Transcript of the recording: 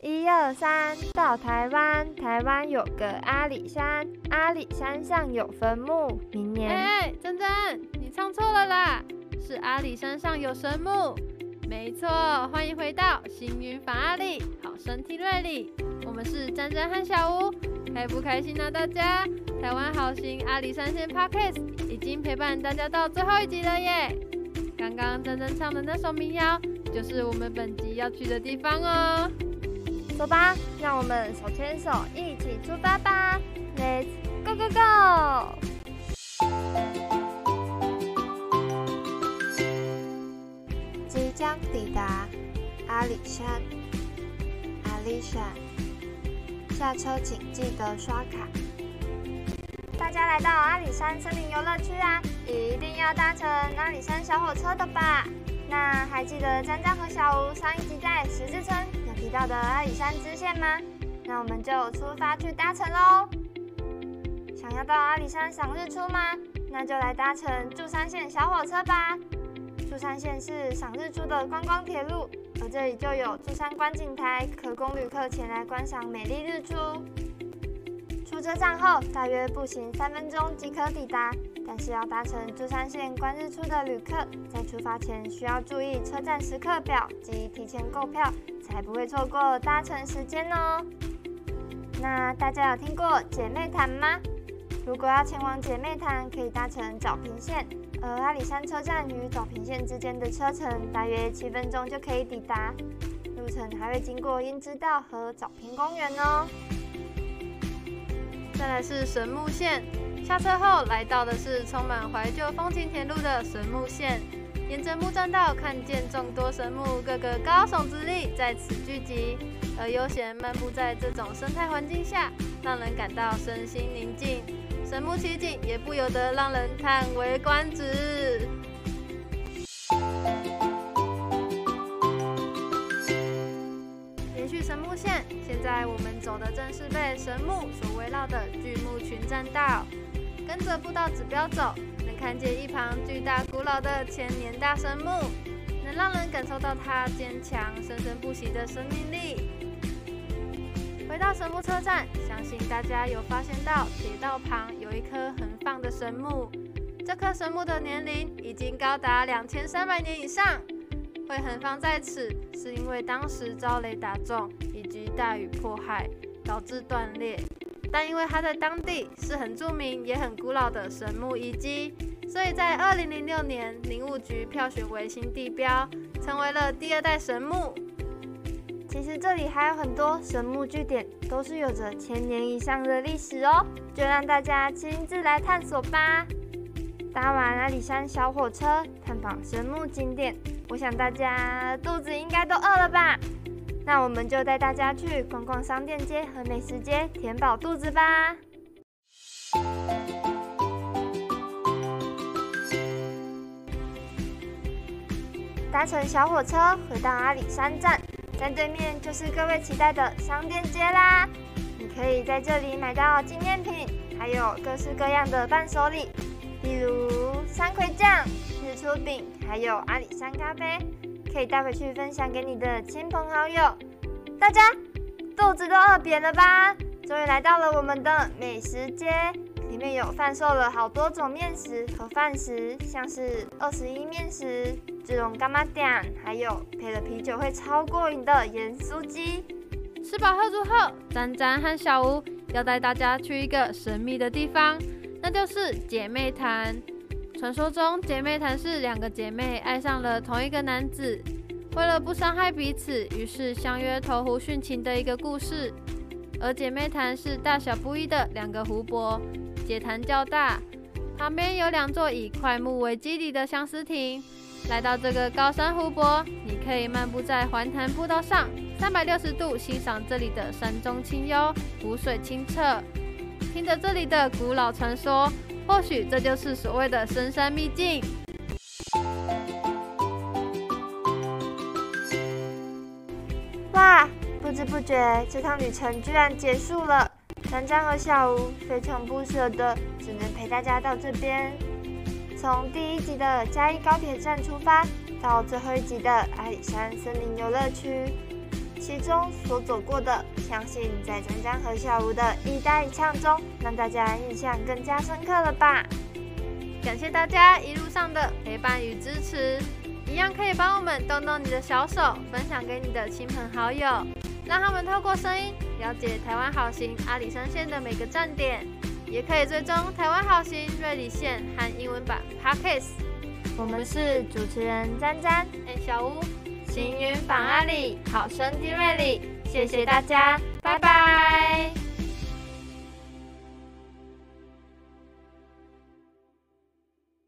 一二三，到台湾，台湾有个阿里山，阿里山上有坟墓。明年，哎，珍珍，你唱错了啦，是阿里山上有神木。没错，欢迎回到幸运法阿里，好身体瑞里。我们是珍珍和小吴，开不开心呢？大家，台湾好行阿里山线 Podcast 已经陪伴大家到最后一集了耶。刚刚珍珍唱的那首民谣，就是我们本集要去的地方哦。走吧，让我们手牵手一起出发吧！Let's go go go！即将抵达阿里山，阿里山，下车请记得刷卡。大家来到阿里山森林游乐区啊，一定要搭乘阿里山小火车的吧？那还记得张张和小吴上一集在十字村？提到的阿里山支线吗？那我们就出发去搭乘喽。想要到阿里山赏日出吗？那就来搭乘柱山线小火车吧。柱山线是赏日出的观光铁路，而这里就有柱山观景台，可供旅客前来观赏美丽日出。车站后，大约步行三分钟即可抵达。但是要搭乘珠山线观日出的旅客，在出发前需要注意车站时刻表及提前购票，才不会错过搭乘时间哦。那大家有听过姐妹潭吗？如果要前往姐妹潭，可以搭乘早平线，而阿里山车站与早平线之间的车程大约七分钟就可以抵达，路程还会经过鹰之道和早平公园哦。再来是神木线。下车后来到的是充满怀旧风情铁路的神木线，沿着木栈道看见众多神木，各个高耸直立在此聚集，而悠闲漫步在这种生态环境下，让人感到身心宁静。神木奇景也不由得让人叹为观止。去神木线，现在我们走的正是被神木所围绕的巨木群栈道。跟着步道指标走，能看见一旁巨大古老的千年大神木，能让人感受到它坚强生生不息的生命力。回到神木车站，相信大家有发现到铁道旁有一棵横放的神木，这棵神木的年龄已经高达两千三百年以上。会横放在此，是因为当时遭雷打中以及大雨迫害，导致断裂。但因为它在当地是很著名也很古老的神木遗迹，所以在二零零六年林务局票选为新地标，成为了第二代神木。其实这里还有很多神木据点，都是有着千年以上的历史哦，就让大家亲自来探索吧。搭完阿里山小火车，探访神木景点，我想大家肚子应该都饿了吧？那我们就带大家去逛逛商店街和美食街，填饱肚子吧。搭乘小火车回到阿里山站，站对面就是各位期待的商店街啦。你可以在这里买到纪念品，还有各式各样的伴手礼，例如山葵酱、日出饼，还有阿里山咖啡。可以带回去分享给你的亲朋好友。大家肚子都饿扁了吧？终于来到了我们的美食街，里面有贩售了好多种面食和饭食，像是二十一面食、这种干妈店，还有配了啤酒会超过瘾的盐酥鸡。吃饱喝足后，詹詹和小吴要带大家去一个神秘的地方，那就是姐妹潭。传说中，姐妹潭是两个姐妹爱上了同一个男子，为了不伤害彼此，于是相约投湖殉情的一个故事。而姐妹潭是大小不一的两个湖泊，姐潭较大，旁边有两座以块木为基底的相思亭。来到这个高山湖泊，你可以漫步在环潭步道上，三百六十度欣赏这里的山中清幽，湖水清澈，听着这里的古老传说。或许这就是所谓的深山秘境。哇，不知不觉这趟旅程居然结束了。张张和小吴非常不舍的，只能陪大家到这边。从第一集的嘉义高铁站出发，到最后一集的阿里山森林游乐区，其中所走过的，相信在张江和小吴的一搭一唱中，让大家印象更加深刻了吧？感谢大家一路上的陪伴与支持，一样可以帮我们动动你的小手，分享给你的亲朋好友，让他们透过声音了解台湾好行阿里山线的每个站点，也可以追踪台湾好行瑞里线和英文版 Parkes。我们是主持人詹詹、小吴。行云访阿里，好生听瑞里，谢谢大家，拜拜。